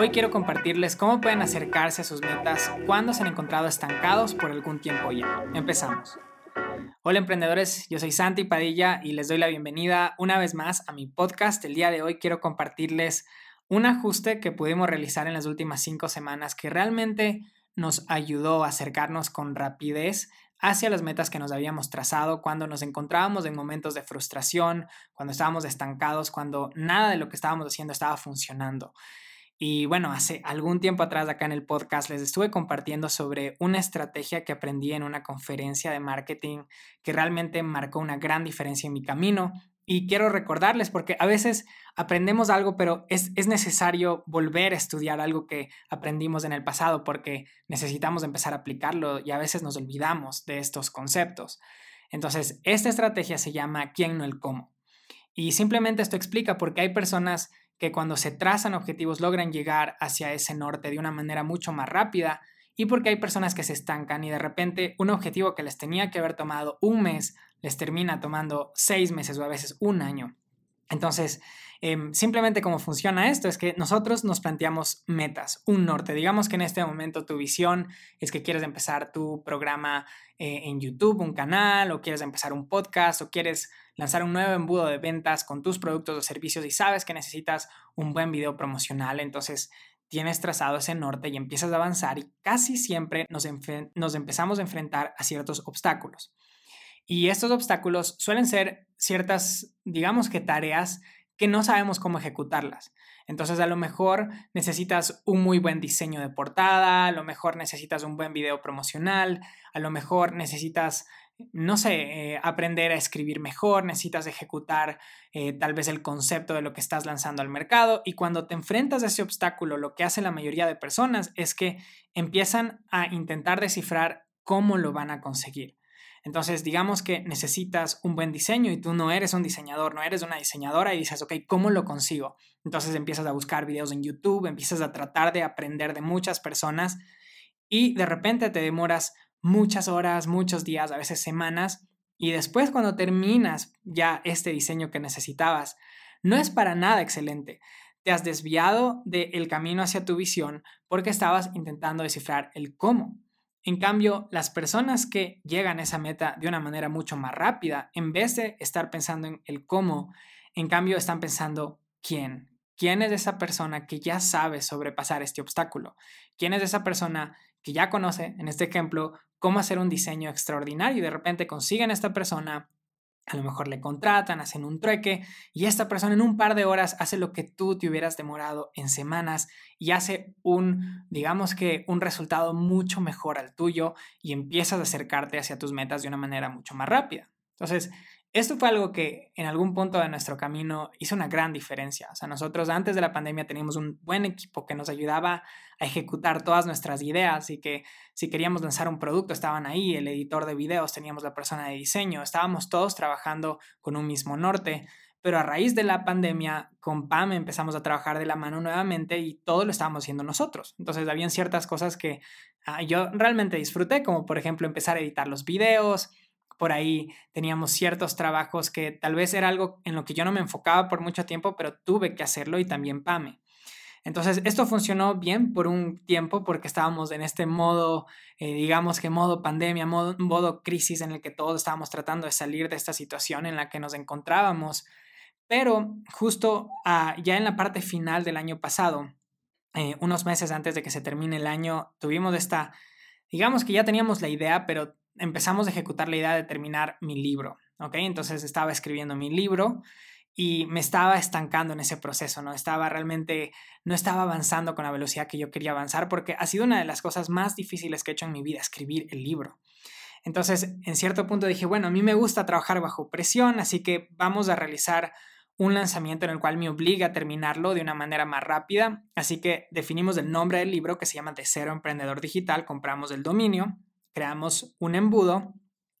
Hoy quiero compartirles cómo pueden acercarse a sus metas cuando se han encontrado estancados por algún tiempo ya. Empezamos. Hola emprendedores, yo soy Santi Padilla y les doy la bienvenida una vez más a mi podcast. El día de hoy quiero compartirles un ajuste que pudimos realizar en las últimas cinco semanas que realmente nos ayudó a acercarnos con rapidez hacia las metas que nos habíamos trazado cuando nos encontrábamos en momentos de frustración, cuando estábamos estancados, cuando nada de lo que estábamos haciendo estaba funcionando. Y bueno, hace algún tiempo atrás acá en el podcast les estuve compartiendo sobre una estrategia que aprendí en una conferencia de marketing que realmente marcó una gran diferencia en mi camino. Y quiero recordarles porque a veces aprendemos algo, pero es, es necesario volver a estudiar algo que aprendimos en el pasado porque necesitamos empezar a aplicarlo y a veces nos olvidamos de estos conceptos. Entonces, esta estrategia se llama ¿Quién no el cómo? Y simplemente esto explica por qué hay personas que cuando se trazan objetivos logran llegar hacia ese norte de una manera mucho más rápida y porque hay personas que se estancan y de repente un objetivo que les tenía que haber tomado un mes les termina tomando seis meses o a veces un año. Entonces, em, simplemente cómo funciona esto es que nosotros nos planteamos metas, un norte. Digamos que en este momento tu visión es que quieres empezar tu programa eh, en YouTube, un canal, o quieres empezar un podcast, o quieres lanzar un nuevo embudo de ventas con tus productos o servicios y sabes que necesitas un buen video promocional. Entonces, tienes trazado ese norte y empiezas a avanzar y casi siempre nos, nos empezamos a enfrentar a ciertos obstáculos. Y estos obstáculos suelen ser ciertas, digamos que tareas que no sabemos cómo ejecutarlas. Entonces a lo mejor necesitas un muy buen diseño de portada, a lo mejor necesitas un buen video promocional, a lo mejor necesitas, no sé, eh, aprender a escribir mejor, necesitas ejecutar eh, tal vez el concepto de lo que estás lanzando al mercado y cuando te enfrentas a ese obstáculo, lo que hace la mayoría de personas es que empiezan a intentar descifrar cómo lo van a conseguir. Entonces, digamos que necesitas un buen diseño y tú no eres un diseñador, no eres una diseñadora y dices, ok, ¿cómo lo consigo? Entonces empiezas a buscar videos en YouTube, empiezas a tratar de aprender de muchas personas y de repente te demoras muchas horas, muchos días, a veces semanas y después cuando terminas ya este diseño que necesitabas, no es para nada excelente. Te has desviado del camino hacia tu visión porque estabas intentando descifrar el cómo. En cambio, las personas que llegan a esa meta de una manera mucho más rápida, en vez de estar pensando en el cómo, en cambio están pensando quién. ¿Quién es esa persona que ya sabe sobrepasar este obstáculo? ¿Quién es esa persona que ya conoce, en este ejemplo, cómo hacer un diseño extraordinario y de repente consiguen a esta persona a lo mejor le contratan, hacen un trueque y esta persona en un par de horas hace lo que tú te hubieras demorado en semanas y hace un, digamos que un resultado mucho mejor al tuyo y empiezas a acercarte hacia tus metas de una manera mucho más rápida. Entonces, esto fue algo que en algún punto de nuestro camino hizo una gran diferencia. O sea, nosotros antes de la pandemia teníamos un buen equipo que nos ayudaba a ejecutar todas nuestras ideas y que si queríamos lanzar un producto estaban ahí, el editor de videos, teníamos la persona de diseño, estábamos todos trabajando con un mismo norte. Pero a raíz de la pandemia, con PAM empezamos a trabajar de la mano nuevamente y todo lo estábamos haciendo nosotros. Entonces, habían ciertas cosas que ah, yo realmente disfruté, como por ejemplo empezar a editar los videos, por ahí teníamos ciertos trabajos que tal vez era algo en lo que yo no me enfocaba por mucho tiempo, pero tuve que hacerlo y también PAME. Entonces, esto funcionó bien por un tiempo porque estábamos en este modo, eh, digamos que modo pandemia, modo, crisis en el que todos estábamos tratando de salir de esta situación en la que nos encontrábamos. Pero justo ah, ya en la parte final del año pasado, eh, unos meses antes de que se termine el año, tuvimos esta, digamos que ya teníamos la idea, pero empezamos a ejecutar la idea de terminar mi libro, ¿ok? Entonces estaba escribiendo mi libro y me estaba estancando en ese proceso, ¿no? Estaba realmente, no estaba avanzando con la velocidad que yo quería avanzar porque ha sido una de las cosas más difíciles que he hecho en mi vida, escribir el libro. Entonces, en cierto punto dije, bueno, a mí me gusta trabajar bajo presión, así que vamos a realizar un lanzamiento en el cual me obliga a terminarlo de una manera más rápida. Así que definimos el nombre del libro que se llama De Cero Emprendedor Digital, compramos el dominio creamos un embudo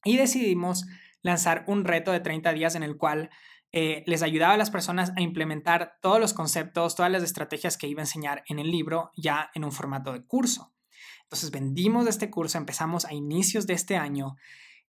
y decidimos lanzar un reto de 30 días en el cual eh, les ayudaba a las personas a implementar todos los conceptos, todas las estrategias que iba a enseñar en el libro ya en un formato de curso. Entonces vendimos este curso, empezamos a inicios de este año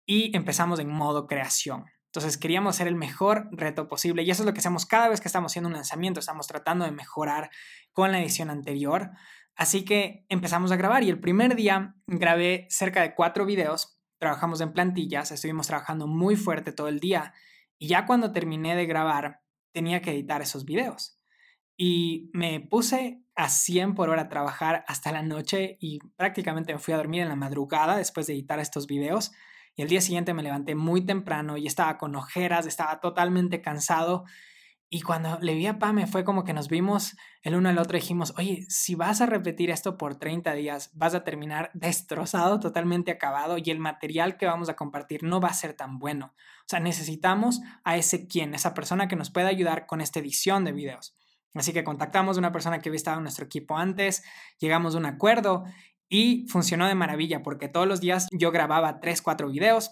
y empezamos en modo creación. Entonces queríamos hacer el mejor reto posible y eso es lo que hacemos cada vez que estamos haciendo un lanzamiento, estamos tratando de mejorar con la edición anterior. Así que empezamos a grabar y el primer día grabé cerca de cuatro videos, trabajamos en plantillas, estuvimos trabajando muy fuerte todo el día y ya cuando terminé de grabar tenía que editar esos videos. Y me puse a 100 por hora a trabajar hasta la noche y prácticamente me fui a dormir en la madrugada después de editar estos videos. Y el día siguiente me levanté muy temprano y estaba con ojeras, estaba totalmente cansado. Y cuando le vi a Pame fue como que nos vimos el uno al otro y dijimos, oye, si vas a repetir esto por 30 días, vas a terminar destrozado, totalmente acabado y el material que vamos a compartir no va a ser tan bueno. O sea, necesitamos a ese quien, esa persona que nos pueda ayudar con esta edición de videos. Así que contactamos a una persona que había estado en nuestro equipo antes, llegamos a un acuerdo y funcionó de maravilla porque todos los días yo grababa 3, 4 videos,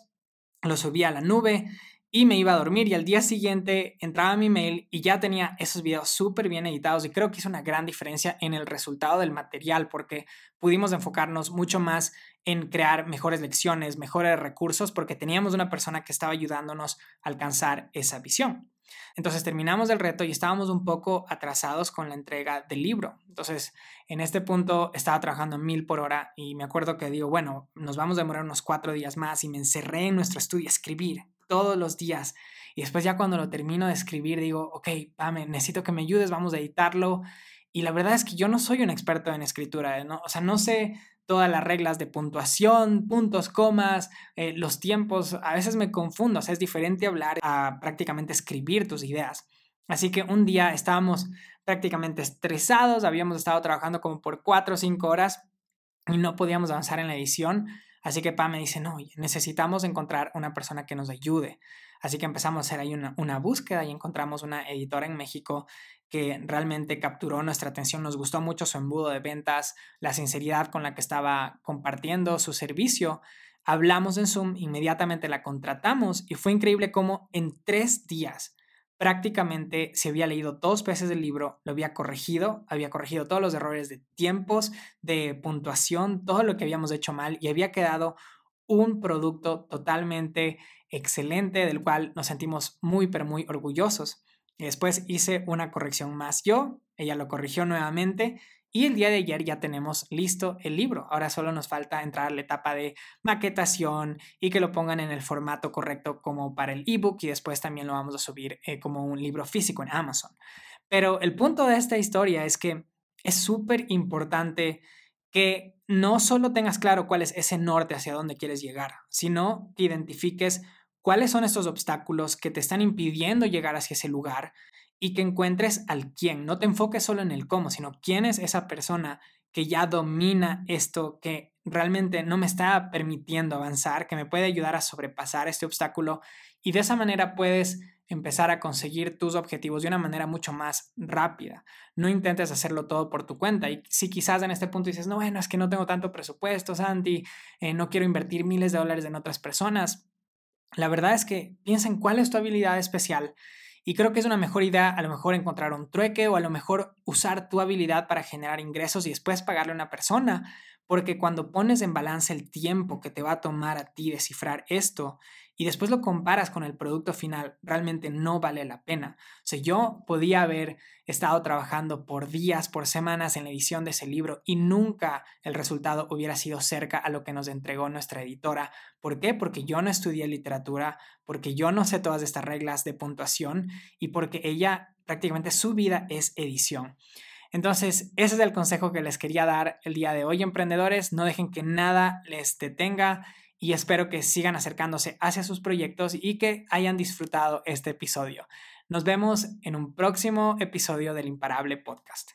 los subía a la nube y me iba a dormir y al día siguiente entraba mi mail y ya tenía esos videos súper bien editados y creo que hizo una gran diferencia en el resultado del material porque pudimos enfocarnos mucho más en crear mejores lecciones, mejores recursos porque teníamos una persona que estaba ayudándonos a alcanzar esa visión. Entonces terminamos el reto y estábamos un poco atrasados con la entrega del libro. Entonces, en este punto estaba trabajando mil por hora y me acuerdo que digo, bueno, nos vamos a demorar unos cuatro días más y me encerré en nuestro estudio a escribir todos los días. Y después ya cuando lo termino de escribir digo, ok, Pame, necesito que me ayudes, vamos a editarlo. Y la verdad es que yo no soy un experto en escritura, ¿no? O sea, no sé todas las reglas de puntuación, puntos, comas, eh, los tiempos. A veces me confundo, o sea, es diferente hablar a prácticamente escribir tus ideas. Así que un día estábamos prácticamente estresados, habíamos estado trabajando como por cuatro o cinco horas y no podíamos avanzar en la edición. Así que Pa me dice, no, necesitamos encontrar una persona que nos ayude. Así que empezamos a hacer ahí una, una búsqueda y encontramos una editora en México que realmente capturó nuestra atención. Nos gustó mucho su embudo de ventas, la sinceridad con la que estaba compartiendo su servicio. Hablamos en Zoom, inmediatamente la contratamos y fue increíble cómo en tres días prácticamente se había leído dos veces el libro, lo había corregido, había corregido todos los errores de tiempos, de puntuación, todo lo que habíamos hecho mal y había quedado un producto totalmente excelente del cual nos sentimos muy, pero muy orgullosos. Y después hice una corrección más yo, ella lo corrigió nuevamente y el día de ayer ya tenemos listo el libro. Ahora solo nos falta entrar a la etapa de maquetación y que lo pongan en el formato correcto como para el ebook y después también lo vamos a subir eh, como un libro físico en Amazon. Pero el punto de esta historia es que es súper importante que no solo tengas claro cuál es ese norte hacia dónde quieres llegar, sino que identifiques cuáles son estos obstáculos que te están impidiendo llegar hacia ese lugar y que encuentres al quién. No te enfoques solo en el cómo, sino quién es esa persona que ya domina esto, que realmente no me está permitiendo avanzar, que me puede ayudar a sobrepasar este obstáculo y de esa manera puedes empezar a conseguir tus objetivos de una manera mucho más rápida. No intentes hacerlo todo por tu cuenta. Y si quizás en este punto dices, no, bueno, es que no tengo tanto presupuesto, Santi, eh, no quiero invertir miles de dólares en otras personas, la verdad es que piensa en cuál es tu habilidad especial y creo que es una mejor idea a lo mejor encontrar un trueque o a lo mejor usar tu habilidad para generar ingresos y después pagarle a una persona, porque cuando pones en balance el tiempo que te va a tomar a ti descifrar esto y después lo comparas con el producto final, realmente no vale la pena. O sea, yo podía haber estado trabajando por días, por semanas en la edición de ese libro y nunca el resultado hubiera sido cerca a lo que nos entregó nuestra editora. ¿Por qué? Porque yo no estudié literatura, porque yo no sé todas estas reglas de puntuación y porque ella prácticamente su vida es edición. Entonces, ese es el consejo que les quería dar el día de hoy, emprendedores. No dejen que nada les detenga y espero que sigan acercándose hacia sus proyectos y que hayan disfrutado este episodio. Nos vemos en un próximo episodio del Imparable Podcast.